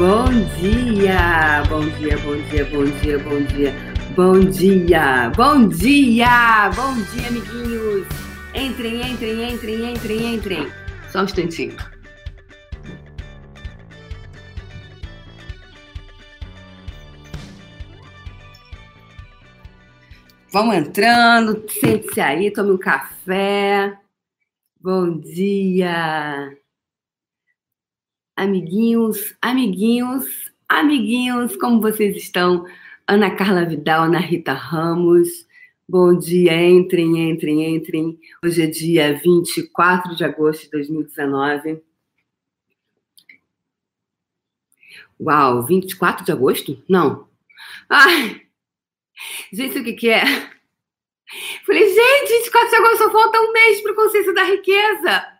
Bom dia! Bom dia, bom dia, bom dia, bom dia. Bom dia, bom dia, bom dia, amiguinhos. Entrem, entrem, entrem, entrem, entrem. Só um instantinho. Vamos entrando, sente-se aí, tome um café. Bom dia. Amiguinhos, amiguinhos, amiguinhos, como vocês estão? Ana Carla Vidal, Ana Rita Ramos. Bom dia, entrem, entrem, entrem. Hoje é dia 24 de agosto de 2019. Uau, 24 de agosto? Não. Ai, gente, o que, que é? Falei, gente, 24 de agosto só falta um mês para o Consciência da Riqueza.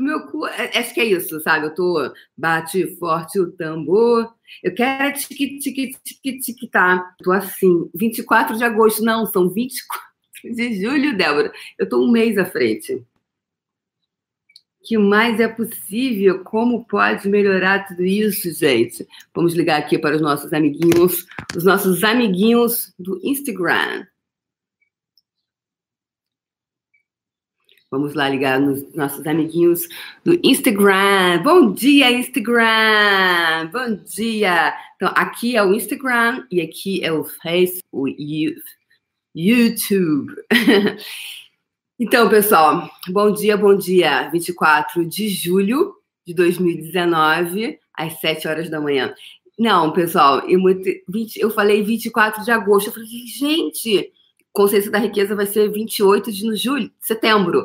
Meu cu, é, acho que é isso, sabe? Eu tô, bate forte o tambor. Eu quero tique, tique, tique, tique, tá. Tô assim, 24 de agosto, não, são 24 de julho, Débora. Eu tô um mês à frente. que mais é possível? Como pode melhorar tudo isso, gente? Vamos ligar aqui para os nossos amiguinhos, os nossos amiguinhos do Instagram. Vamos lá ligar nos nossos amiguinhos do Instagram. Bom dia, Instagram! Bom dia! Então, aqui é o Instagram e aqui é o Face, o YouTube. então, pessoal, bom dia, bom dia. 24 de julho de 2019, às 7 horas da manhã. Não, pessoal, eu, eu falei 24 de agosto. Eu falei, gente, Consciência da Riqueza vai ser 28 de julho, setembro.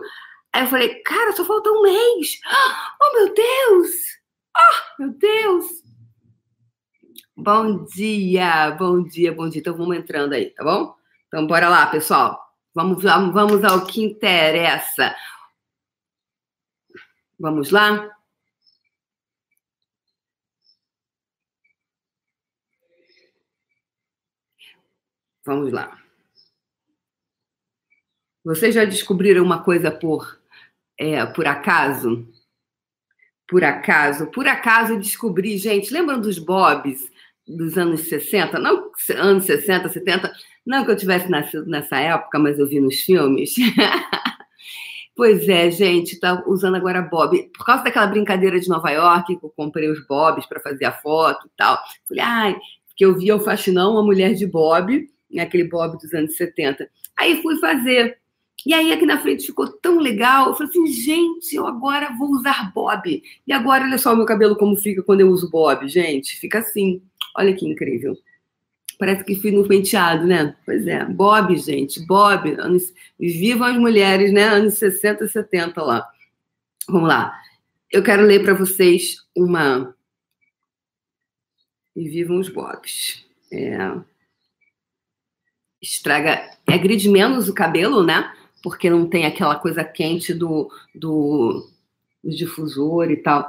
Aí eu falei, cara, só falta um mês. Oh, meu Deus! Oh, meu Deus! Bom dia, bom dia, bom dia. Então vamos entrando aí, tá bom? Então bora lá, pessoal. Vamos, vamos ao que interessa. Vamos lá? Vamos lá. Vocês já descobriram uma coisa por, é, por acaso? Por acaso? Por acaso descobri, gente, lembram dos Bobs dos anos 60? Não anos 60, 70, não que eu tivesse nascido nessa época, mas eu vi nos filmes. pois é, gente, tá usando agora Bob. Por causa daquela brincadeira de Nova York, que eu comprei os Bobs para fazer a foto e tal. Falei, ai, porque eu via o Faxinão, uma mulher de Bob, aquele Bob dos anos 70. Aí fui fazer. E aí aqui na frente ficou tão legal. Eu falei assim, gente, eu agora vou usar bob. E agora olha só o meu cabelo como fica quando eu uso bob, gente. Fica assim. Olha que incrível. Parece que fui no penteado, né? Pois é, Bob, gente, Bob. Anos... Vivam as mulheres, né? Anos 60 e 70 lá. Vamos lá. Eu quero ler para vocês uma. E vivam os Bobs. É... Estraga. É gride menos o cabelo, né? Porque não tem aquela coisa quente do, do, do difusor e tal.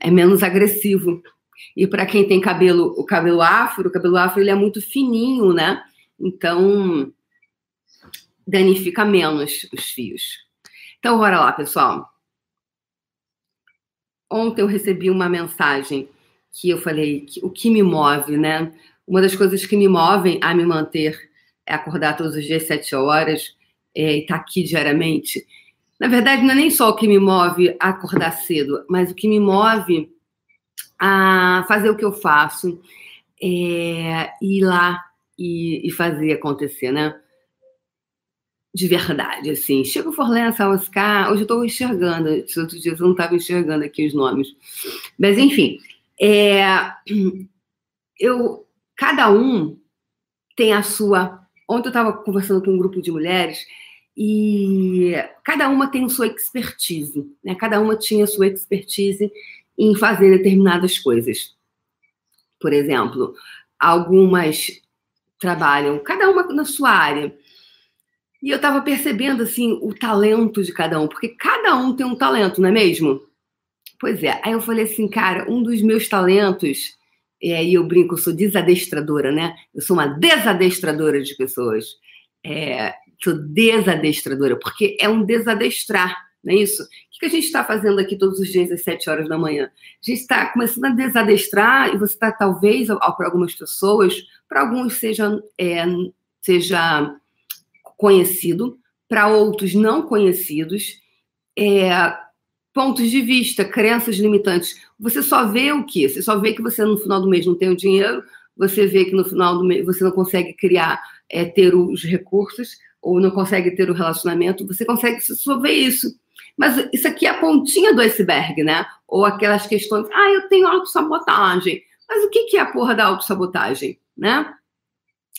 É menos agressivo. E para quem tem cabelo, o cabelo afro, o cabelo afro ele é muito fininho, né? Então danifica menos os fios. Então, bora lá, pessoal. Ontem eu recebi uma mensagem que eu falei que, o que me move, né? Uma das coisas que me movem a me manter é acordar todos os dias sete horas, é, e estar tá aqui diariamente, na verdade, não é nem só o que me move a acordar cedo, mas o que me move a fazer o que eu faço, é, ir lá e, e fazer acontecer, né? de verdade, assim. Chico Forlença, Oscar, hoje eu estou enxergando, esses outros dias eu não estava enxergando aqui os nomes. Mas, enfim, é, eu, cada um tem a sua. Ontem eu estava conversando com um grupo de mulheres e cada uma tem sua expertise, né? Cada uma tinha sua expertise em fazer determinadas coisas. Por exemplo, algumas trabalham, cada uma na sua área. E eu estava percebendo assim o talento de cada um, porque cada um tem um talento, não é mesmo? Pois é. Aí eu falei assim, cara, um dos meus talentos, e aí eu brinco, eu sou desadestradora, né? Eu sou uma desadestradora de pessoas. É, sou desadestradora, porque é um desadestrar, não é isso? O que a gente está fazendo aqui todos os dias às 7 horas da manhã? A gente está começando a desadestrar e você está, talvez, para algumas pessoas, para alguns seja, é, seja conhecido, para outros não conhecidos, é, pontos de vista, crenças limitantes. Você só vê o quê? Você só vê que você no final do mês não tem o dinheiro, você vê que no final do mês você não consegue criar, é, ter os recursos, ou não consegue ter o relacionamento, você consegue só ver isso. Mas isso aqui é a pontinha do iceberg, né? Ou aquelas questões, ah, eu tenho autossabotagem. Mas o que é a porra da autossabotagem, né?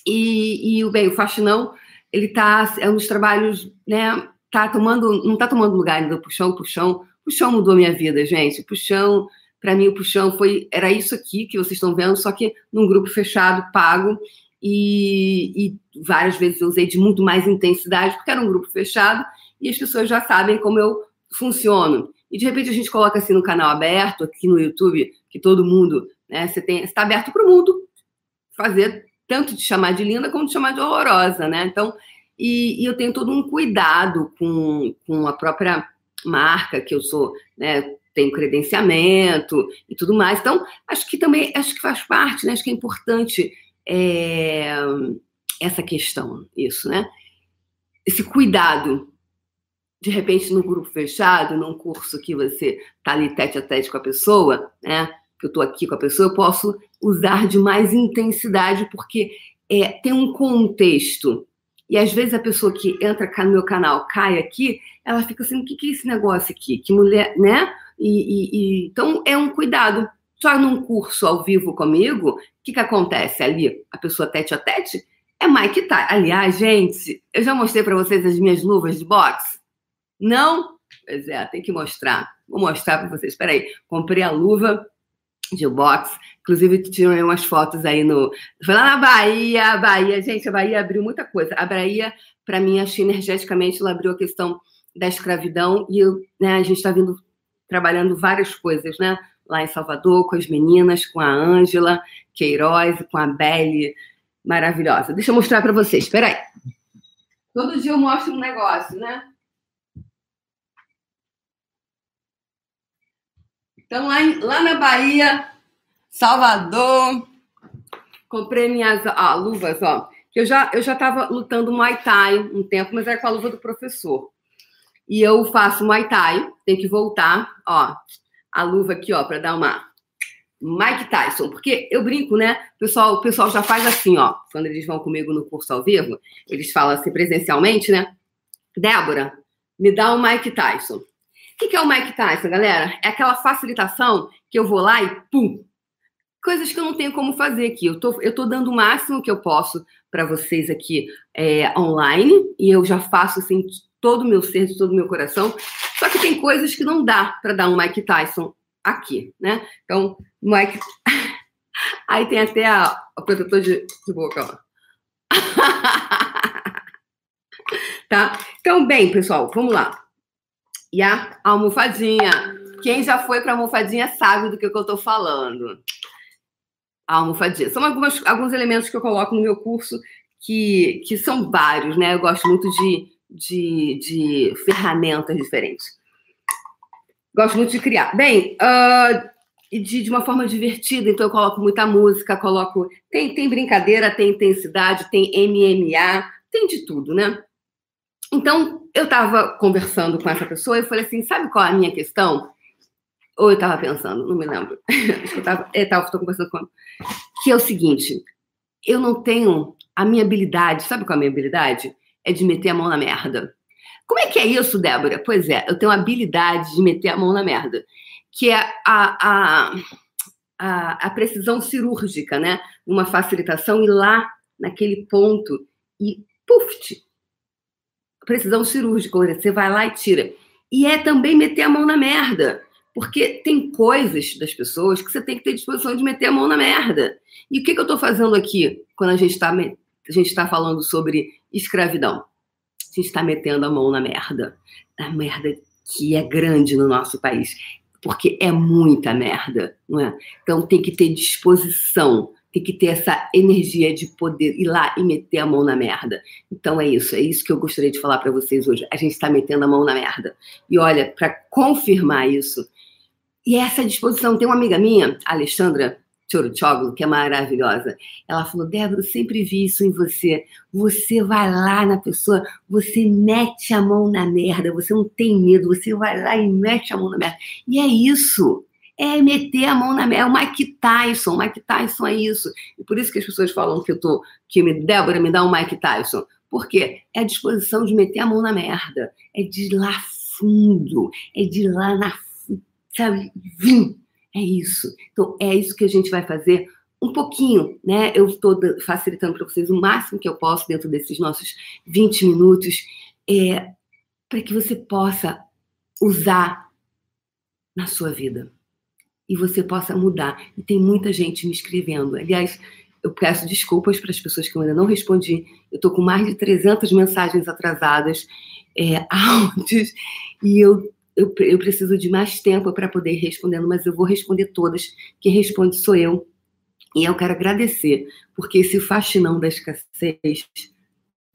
E, e bem, o faxinão, ele tá, é um dos trabalhos, né? Tá tomando, não tá tomando lugar ainda puxão, puxão. Puxão mudou minha vida, gente. Puxão, para mim, o puxão foi, era isso aqui que vocês estão vendo, só que num grupo fechado, pago. E, e, várias vezes eu usei de muito mais intensidade, porque era um grupo fechado e as pessoas já sabem como eu funciono. E de repente a gente coloca assim no canal aberto, aqui no YouTube, que todo mundo, né, você está aberto para o mundo fazer tanto de chamar de linda como de chamar de horrorosa, né? Então, e, e, eu tenho todo um cuidado com, com a própria marca que eu sou, né? Tenho credenciamento e tudo mais. Então, acho que também acho que faz parte, né? Acho que é importante é, essa questão, isso, né? Esse cuidado. De repente, no grupo fechado, num curso que você está ali tete a tete com a pessoa, né? Que eu estou aqui com a pessoa, eu posso usar de mais intensidade, porque é, tem um contexto. E às vezes a pessoa que entra no meu canal cai aqui, ela fica assim: o que, que é esse negócio aqui? Que mulher, né? E, e, e, então é um cuidado. Só num curso ao vivo comigo, o que, que acontece ali? A pessoa tete a tete é Mike Tyson. Aliás, gente, eu já mostrei para vocês as minhas luvas de boxe? Não? Pois é, tem que mostrar. Vou mostrar para vocês. Espera aí. Comprei a luva de boxe. Inclusive, tirei umas fotos aí no. Foi lá na Bahia, Bahia. Gente, a Bahia abriu muita coisa. A Bahia, para mim, acho energeticamente, ela abriu a questão da escravidão e né, a gente está vindo trabalhando várias coisas, né? Lá em Salvador, com as meninas, com a Ângela Queiroz, com a Belle, maravilhosa. Deixa eu mostrar para vocês, espera aí. Todo dia eu mostro um negócio, né? Então, lá, em, lá na Bahia, Salvador, comprei minhas luvas, ó. Eu já eu já estava lutando Muay Thai um tempo, mas era com a luva do professor. E eu faço Muay Thai, tenho que voltar, ó a luva aqui, ó, para dar uma Mike Tyson, porque eu brinco, né? O pessoal, o pessoal já faz assim, ó, quando eles vão comigo no curso ao vivo, eles falam assim presencialmente, né? Débora, me dá um Mike Tyson. O que, que é o Mike Tyson, galera? É aquela facilitação que eu vou lá e pum! Coisas que eu não tenho como fazer aqui. Eu tô, eu tô dando o máximo que eu posso para vocês aqui é, online e eu já faço assim todo o meu ser, todo o meu coração. Só que tem coisas que não dá para dar um Mike Tyson aqui, né? Então, Mike. Aí tem até a, o protetor de, de boca, ó. tá? Então, bem, pessoal, vamos lá. E a almofadinha. Quem já foi para almofadinha sabe do que, que eu estou falando. A almofadinha. São algumas, alguns elementos que eu coloco no meu curso que, que são vários, né? Eu gosto muito de de, de ferramentas diferentes. Gosto muito de criar. Bem, uh, de, de uma forma divertida, então eu coloco muita música, coloco. Tem, tem brincadeira, tem intensidade, tem MMA, tem de tudo, né? Então, eu estava conversando com essa pessoa e falei assim: sabe qual é a minha questão? Ou eu estava pensando, não me lembro. Acho que eu estava. Estou conversando com. Que é o seguinte: eu não tenho a minha habilidade, sabe qual é a minha habilidade? É de meter a mão na merda. Como é que é isso, Débora? Pois é, eu tenho a habilidade de meter a mão na merda, que é a, a, a, a precisão cirúrgica, né? Uma facilitação e lá naquele ponto e puf, precisão cirúrgica, você vai lá e tira. E é também meter a mão na merda. Porque tem coisas das pessoas que você tem que ter disposição de meter a mão na merda. E o que, que eu estou fazendo aqui quando a gente está a gente está falando sobre escravidão. A gente está metendo a mão na merda. A merda que é grande no nosso país. Porque é muita merda, não é? Então tem que ter disposição, tem que ter essa energia de poder ir lá e meter a mão na merda. Então é isso, é isso que eu gostaria de falar para vocês hoje. A gente está metendo a mão na merda. E olha, para confirmar isso, e essa disposição, tem uma amiga minha, Alexandra Chorochoglu, que é maravilhosa. Ela falou: Débora, eu sempre vi isso em você. Você vai lá na pessoa, você mete a mão na merda, você não tem medo, você vai lá e mete a mão na merda. E é isso é meter a mão na merda. É o Mike Tyson. O Mike Tyson é isso. E por isso que as pessoas falam que eu tô. Que me, Débora, me dá um Mike Tyson. Por quê? É a disposição de meter a mão na merda. É de ir lá fundo. É de ir lá na. Sabe? Vim. É isso. Então, é isso que a gente vai fazer um pouquinho, né? Eu estou facilitando para vocês o máximo que eu posso dentro desses nossos 20 minutos, é, para que você possa usar na sua vida e você possa mudar. E tem muita gente me escrevendo. Aliás, eu peço desculpas para as pessoas que eu ainda não respondi. Eu estou com mais de 300 mensagens atrasadas, é, áudios, e eu, eu, eu preciso de mais tempo para poder ir respondendo, mas eu vou responder todas. Quem responde sou eu. E eu quero agradecer, porque esse faxinão da escassez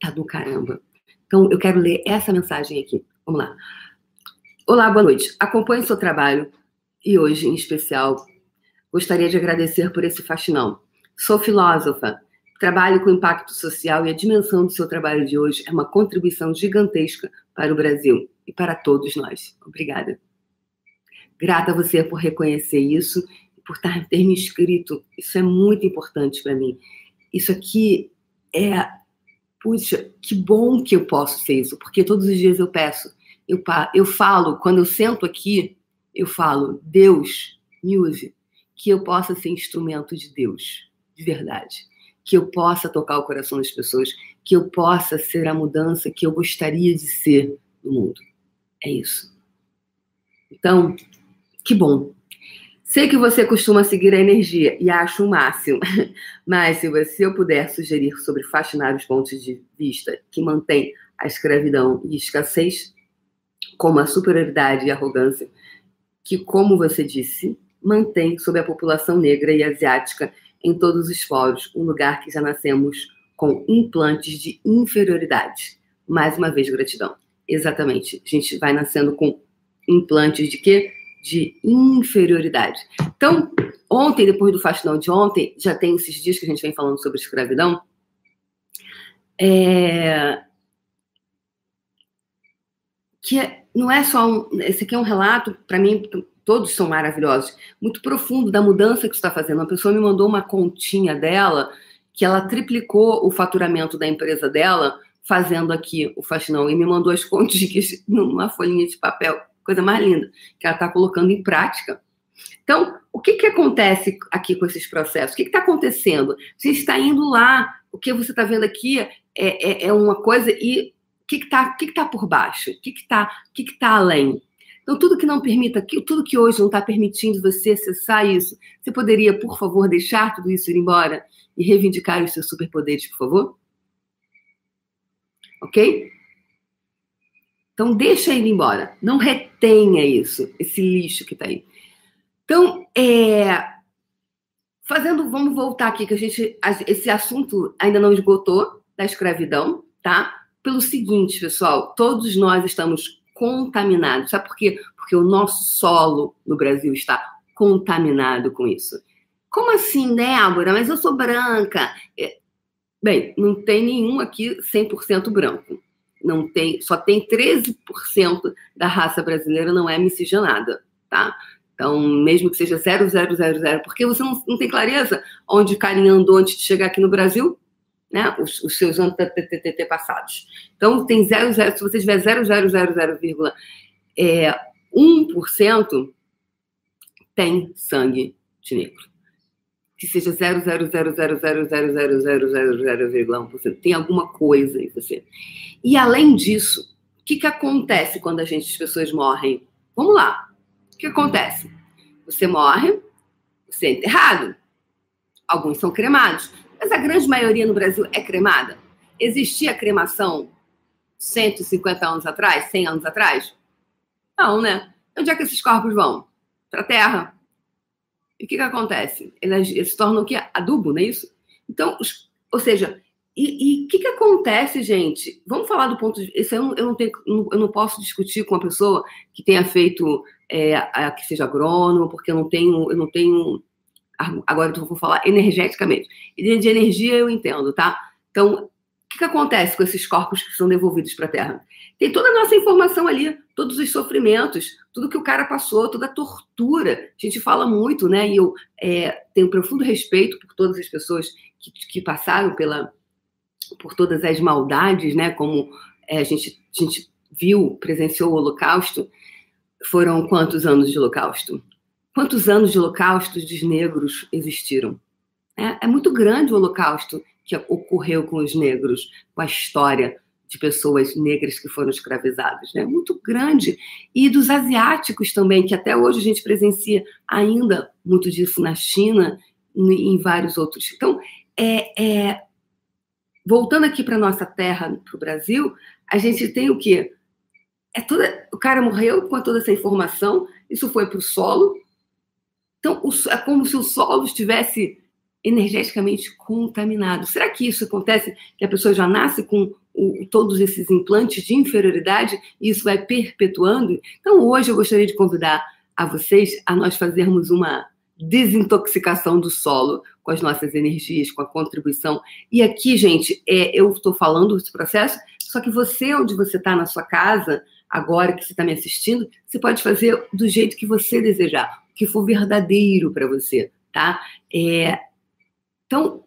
tá do caramba. Então, eu quero ler essa mensagem aqui. Vamos lá. Olá, boa noite. Acompanhe seu trabalho e hoje, em especial, gostaria de agradecer por esse faxinão. Sou filósofa, trabalho com impacto social e a dimensão do seu trabalho de hoje é uma contribuição gigantesca para o Brasil e para todos nós. Obrigada. Grata a você por reconhecer isso e por ter me escrito. Isso é muito importante para mim. Isso aqui é. Puxa, que bom que eu posso ser isso, porque todos os dias eu peço. Eu, eu falo, quando eu sento aqui, eu falo, Deus, me use, que eu possa ser instrumento de Deus, de verdade. Que eu possa tocar o coração das pessoas, que eu possa ser a mudança que eu gostaria de ser no mundo. É isso. Então, que bom. Sei que você costuma seguir a energia e acho o máximo, mas se você puder sugerir sobre fascinar os pontos de vista que mantém a escravidão e escassez, como a superioridade e arrogância, que, como você disse, mantém sobre a população negra e asiática em todos os fóruns um lugar que já nascemos com implantes de inferioridade. Mais uma vez, gratidão. Exatamente. A gente vai nascendo com implantes de quê? De inferioridade. Então, ontem, depois do faxinão de ontem, já tem esses dias que a gente vem falando sobre escravidão. É... Que é não é só um. Esse aqui é um relato, para mim, todos são maravilhosos, muito profundo da mudança que está fazendo. Uma pessoa me mandou uma continha dela, que ela triplicou o faturamento da empresa dela, fazendo aqui o faxinão, e me mandou as continhas numa folhinha de papel, coisa mais linda, que ela está colocando em prática. Então, o que, que acontece aqui com esses processos? O que está acontecendo? Você está indo lá, o que você está vendo aqui é, é, é uma coisa, e que está que que tá por baixo? O que está que que tá além? Então, tudo que não permita, tudo que hoje não está permitindo você acessar isso, você poderia, por favor, deixar tudo isso ir embora e reivindicar os seus superpoderes, por favor? Ok? Então, deixa ele embora. Não retenha isso, esse lixo que está aí. Então, é, fazendo, vamos voltar aqui, que a gente, esse assunto ainda não esgotou da escravidão, tá? pelo seguinte, pessoal: todos nós estamos contaminados. Sabe por quê? Porque o nosso solo no Brasil está contaminado com isso. Como assim, Débora? Mas eu sou branca. Bem, não tem nenhum aqui 100% branco. Não tem, só tem 13% da raça brasileira não é miscigenada, tá? Então, mesmo que seja 0000, porque você não, não tem clareza onde o carinha andou antes de chegar aqui no Brasil? né, os, os seus TTT passados. Então, tem 0, 0, se você tiver 0,000,1%, é, tem sangue de negro. Que seja 0,000000000,1%. Tem alguma coisa em você. E, além disso, o que, que acontece quando a gente, as pessoas morrem? Vamos lá. O que acontece? Você morre, você é enterrado. Alguns são cremados. Mas a grande maioria no Brasil é cremada. Existia cremação 150 anos atrás, 100 anos atrás? Não, né? Onde é que esses corpos vão? Para a terra. E o que, que acontece? Elas, se tornam o quê? Adubo, não é isso? Então, os, ou seja, e o que, que acontece, gente? Vamos falar do ponto de vista. Eu, eu, não tenho, eu não posso discutir com uma pessoa que tenha feito, é, a, que seja agrônomo, porque eu não tenho, eu não tenho. Agora eu vou falar energeticamente. De, de energia eu entendo, tá? Então, o que, que acontece com esses corpos que são devolvidos para a Terra? Tem toda a nossa informação ali, todos os sofrimentos, tudo que o cara passou, toda a tortura. A gente fala muito, né? E eu é, tenho profundo respeito por todas as pessoas que, que passaram pela por todas as maldades, né? Como é, a, gente, a gente viu, presenciou o Holocausto. Foram quantos anos de Holocausto? Quantos anos de Holocausto dos negros existiram? É, é muito grande o Holocausto que ocorreu com os negros, com a história de pessoas negras que foram escravizadas, né? Muito grande. E dos asiáticos também, que até hoje a gente presencia ainda muito disso na China e em vários outros. Então, é, é voltando aqui para nossa terra, para o Brasil, a gente tem o quê? É toda, o cara morreu com toda essa informação, isso foi para o solo. Então, é como se o solo estivesse energeticamente contaminado. Será que isso acontece? Que a pessoa já nasce com todos esses implantes de inferioridade e isso vai perpetuando? Então, hoje eu gostaria de convidar a vocês a nós fazermos uma desintoxicação do solo com as nossas energias, com a contribuição. E aqui, gente, é, eu estou falando desse processo, só que você, onde você está na sua casa, agora que você está me assistindo, você pode fazer do jeito que você desejar, que for verdadeiro para você, tá? É, então,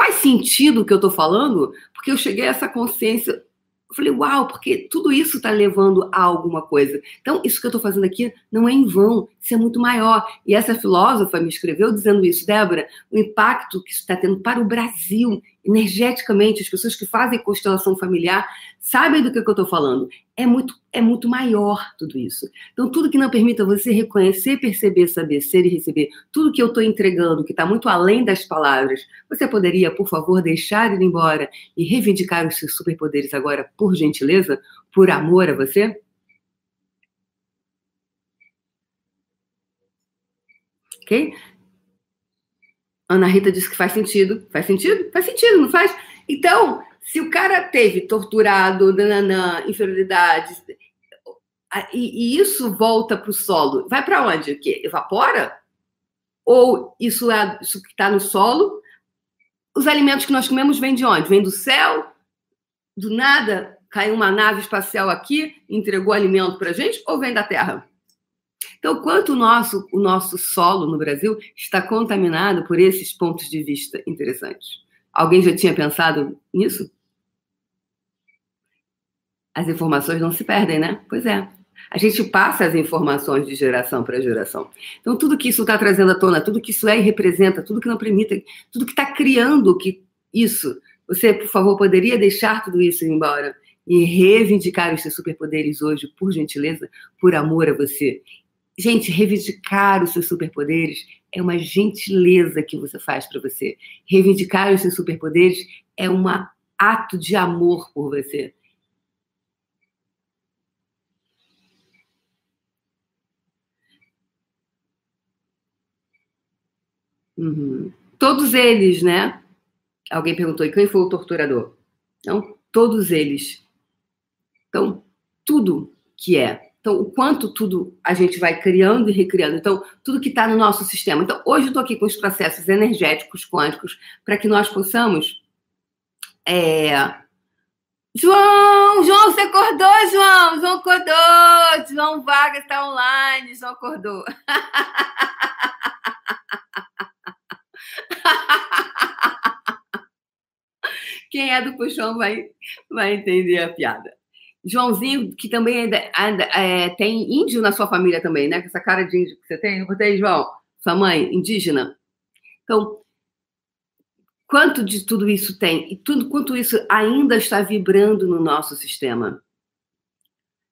faz sentido o que eu estou falando, porque eu cheguei a essa consciência eu falei, uau, porque tudo isso está levando a alguma coisa. Então, isso que eu estou fazendo aqui não é em vão, isso é muito maior. E essa filósofa me escreveu dizendo isso, Débora, o impacto que isso está tendo para o Brasil, energeticamente, as pessoas que fazem constelação familiar sabem do que, que eu estou falando. É muito, é muito maior tudo isso. Então, tudo que não permita você reconhecer, perceber, saber, ser e receber, tudo que eu estou entregando, que está muito além das palavras, você poderia, por favor, deixar ir embora e reivindicar os seus superpoderes agora, por gentileza, por amor a você? Ok? Ana Rita disse que faz sentido. Faz sentido? Faz sentido, não faz? Então, se o cara teve torturado, nananã, inferioridade, e, e isso volta para o solo, vai para onde? O quê? Evapora? Ou isso é isso que está no solo? Os alimentos que nós comemos vêm de onde? Vêm do céu? Do nada caiu uma nave espacial aqui, entregou alimento para gente? Ou vem da Terra? Então, quanto o nosso, o nosso solo no Brasil está contaminado por esses pontos de vista interessantes? Alguém já tinha pensado nisso? As informações não se perdem, né? Pois é. A gente passa as informações de geração para geração. Então, tudo que isso está trazendo à tona, tudo que isso é e representa, tudo que não permite, tudo que está criando que isso, você, por favor, poderia deixar tudo isso ir embora e reivindicar os seus superpoderes hoje, por gentileza, por amor a você. Gente, reivindicar os seus superpoderes é uma gentileza que você faz para você. Reivindicar os seus superpoderes é um ato de amor por você. Uhum. Todos eles, né? Alguém perguntou, e quem foi o torturador? Então, todos eles. Então, tudo que é então, o quanto tudo a gente vai criando e recriando. Então, tudo que está no nosso sistema. Então, hoje eu estou aqui com os processos energéticos quânticos para que nós possamos. É... João! João, você acordou, João! João acordou! João Vargas está online, João acordou. Quem é do puxão vai, vai entender a piada. Joãozinho, que também ainda é, tem índio na sua família também, né? Com essa cara de índio que você tem. Não tem, João? Sua mãe, indígena. Então, quanto de tudo isso tem? E tudo quanto isso ainda está vibrando no nosso sistema?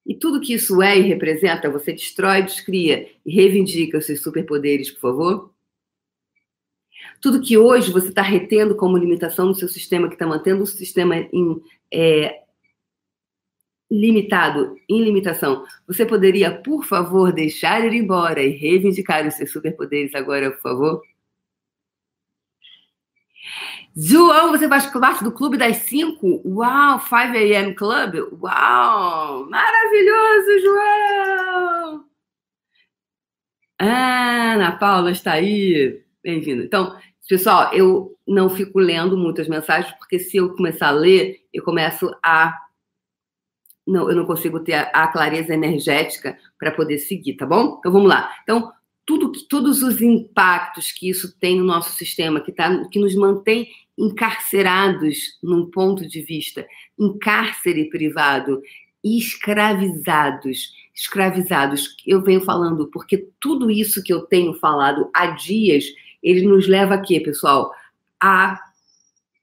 E tudo que isso é e representa, você destrói, descria e reivindica os seus superpoderes, por favor? Tudo que hoje você está retendo como limitação no seu sistema, que está mantendo o sistema em, é, limitado, em limitação. Você poderia, por favor, deixar ir embora e reivindicar os seus superpoderes agora, por favor? João, você faz parte do Clube das 5? Uau, 5 a.m. Club? Uau, maravilhoso, João! Ana Paula está aí. Bem-vindo. Então, pessoal, eu não fico lendo muitas mensagens, porque se eu começar a ler, eu começo a. Não, eu não consigo ter a, a clareza energética para poder seguir, tá bom? Então vamos lá. Então, tudo que, todos os impactos que isso tem no nosso sistema, que, tá, que nos mantém encarcerados num ponto de vista, em cárcere privado, escravizados, escravizados. Eu venho falando porque tudo isso que eu tenho falado há dias, ele nos leva a quê, pessoal? A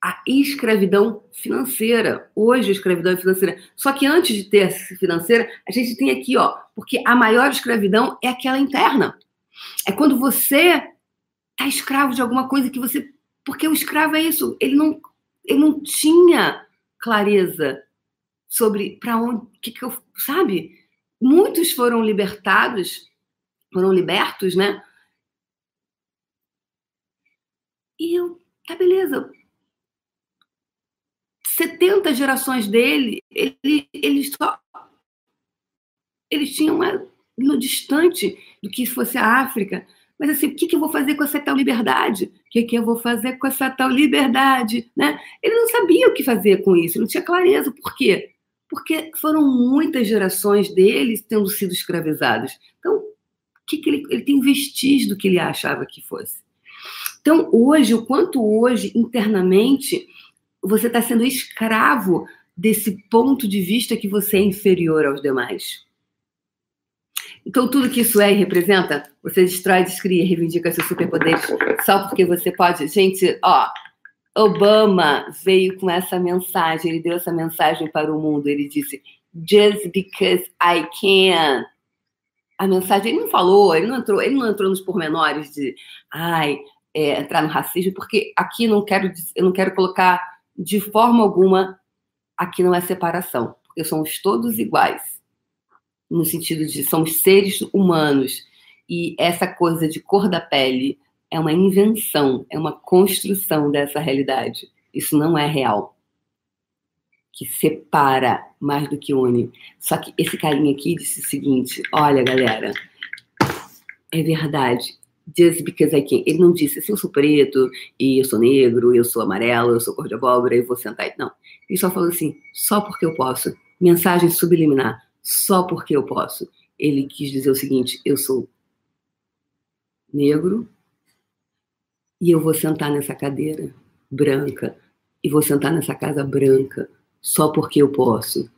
a escravidão financeira. Hoje a escravidão é financeira. Só que antes de ter financeira, a gente tem aqui, ó, porque a maior escravidão é aquela interna. É quando você tá escravo de alguma coisa que você, porque o escravo é isso, ele não ele não tinha clareza sobre para onde, que, que eu, sabe? Muitos foram libertados, foram libertos, né? E eu, tá beleza. 70 gerações dele, ele, eles só eles tinham uma, no distante do que fosse a África. Mas assim, o que, que eu vou fazer com essa tal liberdade? O que, que eu vou fazer com essa tal liberdade? Né? Ele não sabia o que fazer com isso, não tinha clareza. Por quê? porque foram muitas gerações deles tendo sido escravizados. Então, que, que ele, ele tem vestígio do que ele achava que fosse. Então, hoje, o quanto hoje, internamente, você está sendo escravo desse ponto de vista que você é inferior aos demais. Então, tudo que isso é e representa, você destrói, descria, reivindica seus superpoderes só porque você pode. Gente, ó, Obama veio com essa mensagem, ele deu essa mensagem para o mundo. Ele disse: Just because I can. A mensagem, ele não falou, ele não entrou, ele não entrou nos pormenores de ai, é, entrar no racismo, porque aqui não quero, eu não quero colocar de forma alguma, aqui não é separação, porque somos todos iguais, no sentido de somos seres humanos. E essa coisa de cor da pele, é uma invenção, é uma construção dessa realidade. Isso não é real. Que separa mais do que une. Só que esse carinha aqui disse o seguinte: olha, galera, é verdade. Just because I can. Ele não disse assim, eu sou preto, e eu sou negro, eu sou amarelo, eu sou cor de abóbora, eu vou sentar. Não. Ele só falou assim, só porque eu posso. Mensagem subliminar, só porque eu posso. Ele quis dizer o seguinte: eu sou negro, e eu vou sentar nessa cadeira branca e vou sentar nessa casa branca só porque eu posso.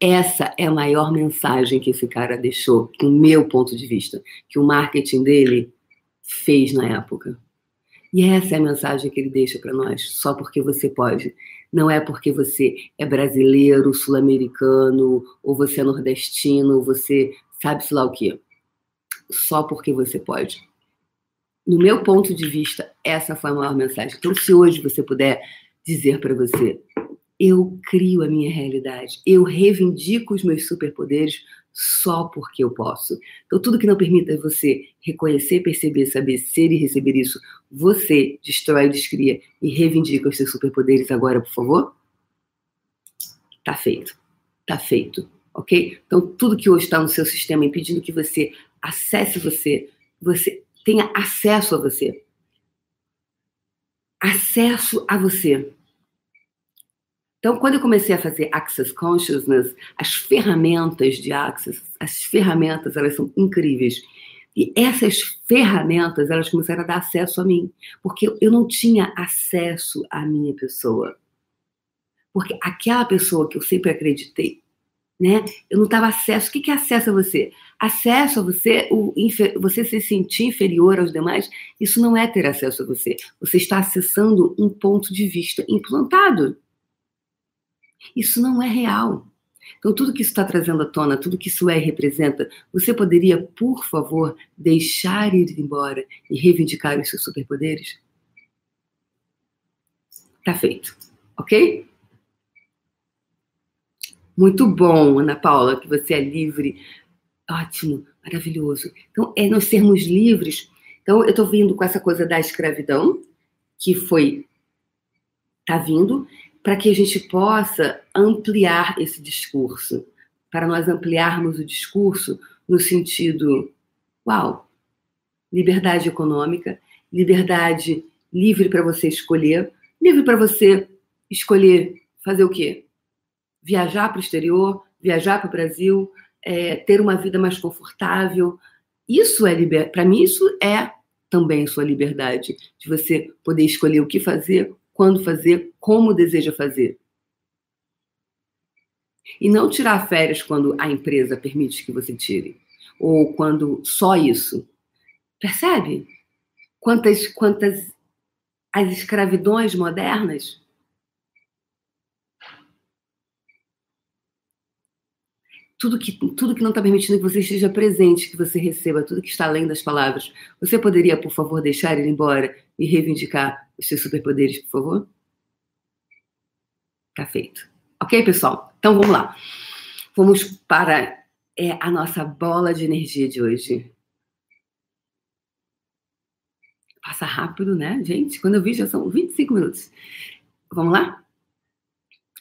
Essa é a maior mensagem que esse cara deixou, do meu ponto de vista, que o marketing dele fez na época. E essa é a mensagem que ele deixa para nós, só porque você pode. Não é porque você é brasileiro, sul-americano, ou você é nordestino, ou você sabe-se lá o quê. Só porque você pode no meu ponto de vista, essa foi a maior mensagem. Então, se hoje você puder dizer para você, eu crio a minha realidade, eu reivindico os meus superpoderes só porque eu posso. Então, tudo que não permita você reconhecer, perceber, saber ser e receber isso, você destrói, descria e reivindica os seus superpoderes agora, por favor? Tá feito. Tá feito. Ok? Então, tudo que hoje está no seu sistema impedindo que você acesse você, você tenha acesso a você. Acesso a você. Então, quando eu comecei a fazer Access Consciousness, as ferramentas de Access, as ferramentas, elas são incríveis. E essas ferramentas, elas começaram a dar acesso a mim, porque eu não tinha acesso à minha pessoa. Porque aquela pessoa que eu sempre acreditei né? Eu não estava acesso. O que é acesso a você? Acesso a você, o, você se sentir inferior aos demais, isso não é ter acesso a você. Você está acessando um ponto de vista implantado. Isso não é real. Então, tudo que isso está trazendo à tona, tudo que isso é e representa, você poderia, por favor, deixar ir embora e reivindicar os seus superpoderes? Tá feito, ok? Muito bom, Ana Paula, que você é livre. Ótimo, maravilhoso. Então, é nós sermos livres. Então, eu estou vindo com essa coisa da escravidão, que foi. está vindo, para que a gente possa ampliar esse discurso. Para nós ampliarmos o discurso no sentido, uau, liberdade econômica, liberdade livre para você escolher, livre para você escolher fazer o quê? Viajar para o exterior, viajar para o Brasil, é, ter uma vida mais confortável. Isso é liber... para mim isso é também sua liberdade de você poder escolher o que fazer, quando fazer, como deseja fazer. E não tirar férias quando a empresa permite que você tire, ou quando só isso. Percebe? Quantas, quantas as escravidões modernas? Tudo que, tudo que não está permitindo que você esteja presente, que você receba, tudo que está além das palavras. Você poderia, por favor, deixar ele embora e reivindicar os seus superpoderes, por favor? Tá feito. Ok, pessoal? Então vamos lá. Vamos para é, a nossa bola de energia de hoje. Passa rápido, né, gente? Quando eu vi, já são 25 minutos. Vamos lá?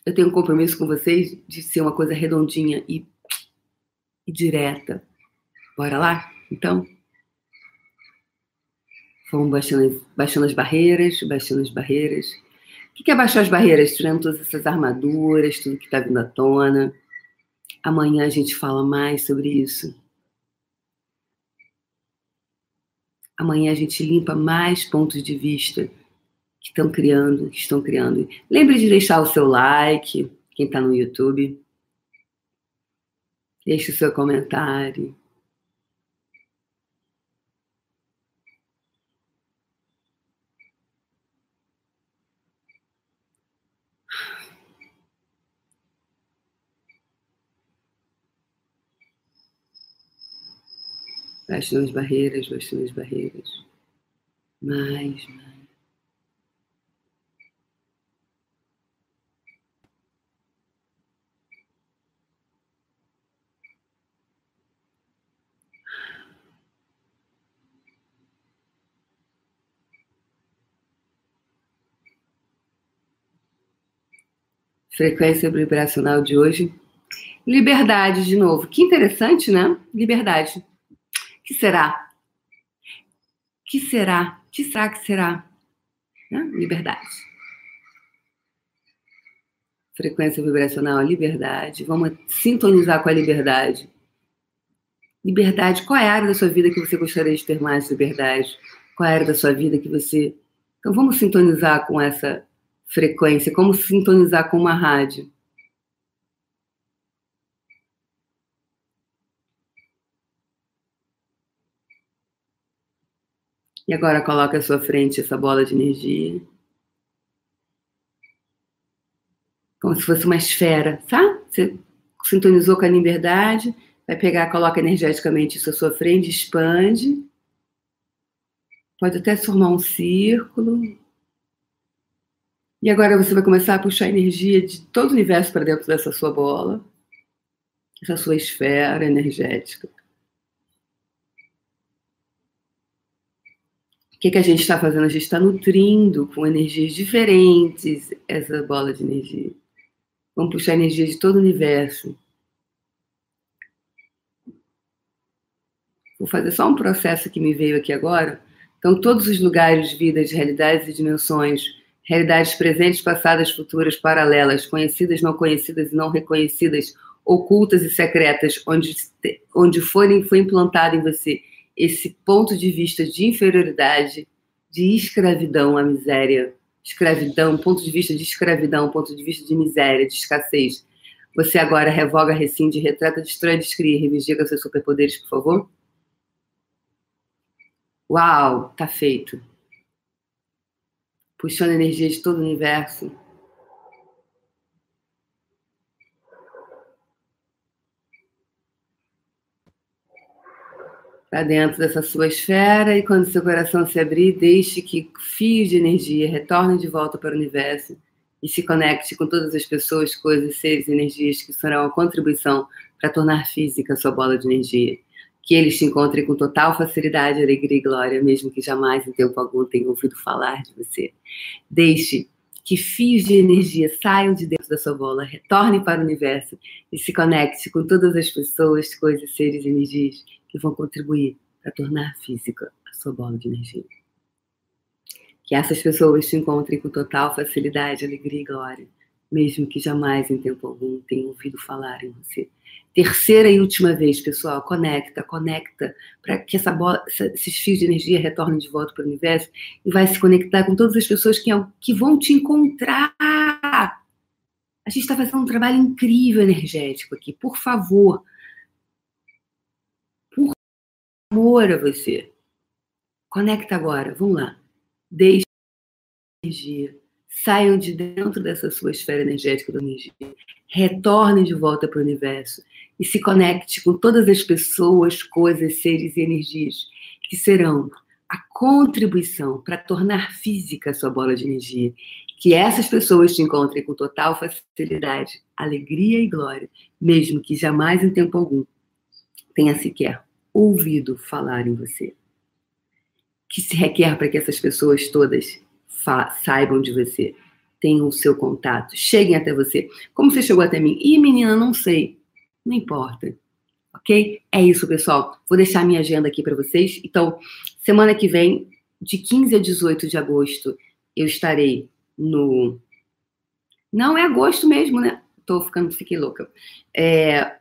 Eu tenho um compromisso com vocês de ser uma coisa redondinha e, e direta. Bora lá? Então, vamos baixando, baixando as barreiras, baixando as barreiras. O que é baixar as barreiras? Tirando todas essas armaduras, tudo que está vindo à tona. Amanhã a gente fala mais sobre isso. Amanhã a gente limpa mais pontos de vista que estão criando, que estão criando. Lembre de deixar o seu like, quem está no YouTube. Deixe o seu comentário. Baixando as barreiras, baixando as barreiras. Mais, mais. Frequência vibracional de hoje. Liberdade, de novo. Que interessante, né? Liberdade que será? Que será? Que será que será? Né? Liberdade. Frequência vibracional, liberdade. Vamos sintonizar com a liberdade. Liberdade, qual é a área da sua vida que você gostaria de ter mais liberdade? Qual é a área da sua vida que você. Então vamos sintonizar com essa frequência, como sintonizar com uma rádio. E agora coloque à sua frente essa bola de energia. Como se fosse uma esfera, tá? Você sintonizou com a liberdade, vai pegar, coloca energeticamente isso à sua frente, expande. Pode até formar um círculo. E agora você vai começar a puxar energia de todo o universo para dentro dessa sua bola, essa sua esfera energética. Que, que a gente está fazendo? A gente está nutrindo com energias diferentes essa bola de energia. Vamos puxar energia de todo o universo. Vou fazer só um processo que me veio aqui agora. Então, todos os lugares, vidas, realidades e dimensões, realidades presentes, passadas, futuras, paralelas, conhecidas, não conhecidas e não reconhecidas, ocultas e secretas, onde, onde forem, foi implantado em você esse ponto de vista de inferioridade, de escravidão à miséria, escravidão, ponto de vista de escravidão, ponto de vista de miséria, de escassez. Você agora revoga, rescinde, retrata, destrói, descria, reivindica seus superpoderes, por favor? Uau, tá feito. Puxando energia de todo o universo. Para dentro dessa sua esfera e quando seu coração se abrir, deixe que fios de energia retornem de volta para o universo e se conecte com todas as pessoas, coisas, seres, energias que serão a contribuição para tornar física a sua bola de energia. Que eles te encontrem com total facilidade, alegria e glória, mesmo que jamais em tempo algum tenham ouvido falar de você. Deixe que fios de energia saiam de dentro da sua bola, retornem para o universo e se conecte com todas as pessoas, coisas, seres e energias que vão contribuir para tornar física a sua bola de energia. Que essas pessoas te encontrem com total facilidade, alegria e glória, mesmo que jamais em tempo algum tenham ouvido falar em você. Terceira e última vez, pessoal, conecta, conecta, para que essa bola, esses fios de energia retornem de volta para o universo e vai se conectar com todas as pessoas que, que vão te encontrar. A gente está fazendo um trabalho incrível energético aqui. Por favor, por amor a você, conecta agora. Vamos lá. Deixe energia. Saiam de dentro dessa sua esfera energética da energia. Retornem de volta para o universo e se conecte com todas as pessoas, coisas, seres e energias que serão a contribuição para tornar física a sua bola de energia. Que essas pessoas te encontrem com total facilidade, alegria e glória, mesmo que jamais em tempo algum tenha sequer ouvido falar em você que se requer para que essas pessoas todas saibam de você, tenham o seu contato, cheguem até você. Como você chegou até mim? Ih, menina, não sei. Não importa. Ok? É isso, pessoal. Vou deixar minha agenda aqui para vocês. Então, semana que vem, de 15 a 18 de agosto, eu estarei no. Não, é agosto mesmo, né? Tô ficando, fiquei louca. É,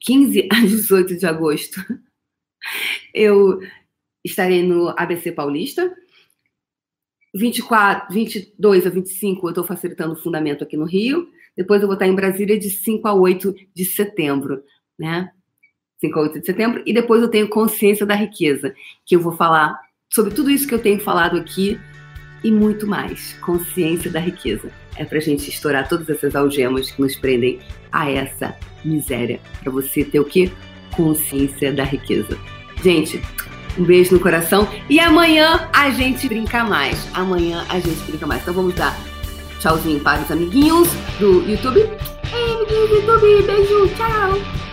15 a 18 de agosto, eu estarei no ABC Paulista. 24, 22 a 25 eu estou facilitando o fundamento aqui no Rio. Depois eu vou estar em Brasília de 5 a 8 de setembro, né? 5 a 8 de setembro. E depois eu tenho Consciência da Riqueza, que eu vou falar sobre tudo isso que eu tenho falado aqui e muito mais. Consciência da Riqueza. É para a gente estourar todas essas algemas que nos prendem a essa miséria. Para você ter o quê? Consciência da riqueza. Gente, um beijo no coração. E amanhã a gente brinca mais. Amanhã a gente brinca mais. Então vamos dar tchauzinho para os amiguinhos do YouTube. Ei, amiguinhos do YouTube, beijo, tchau.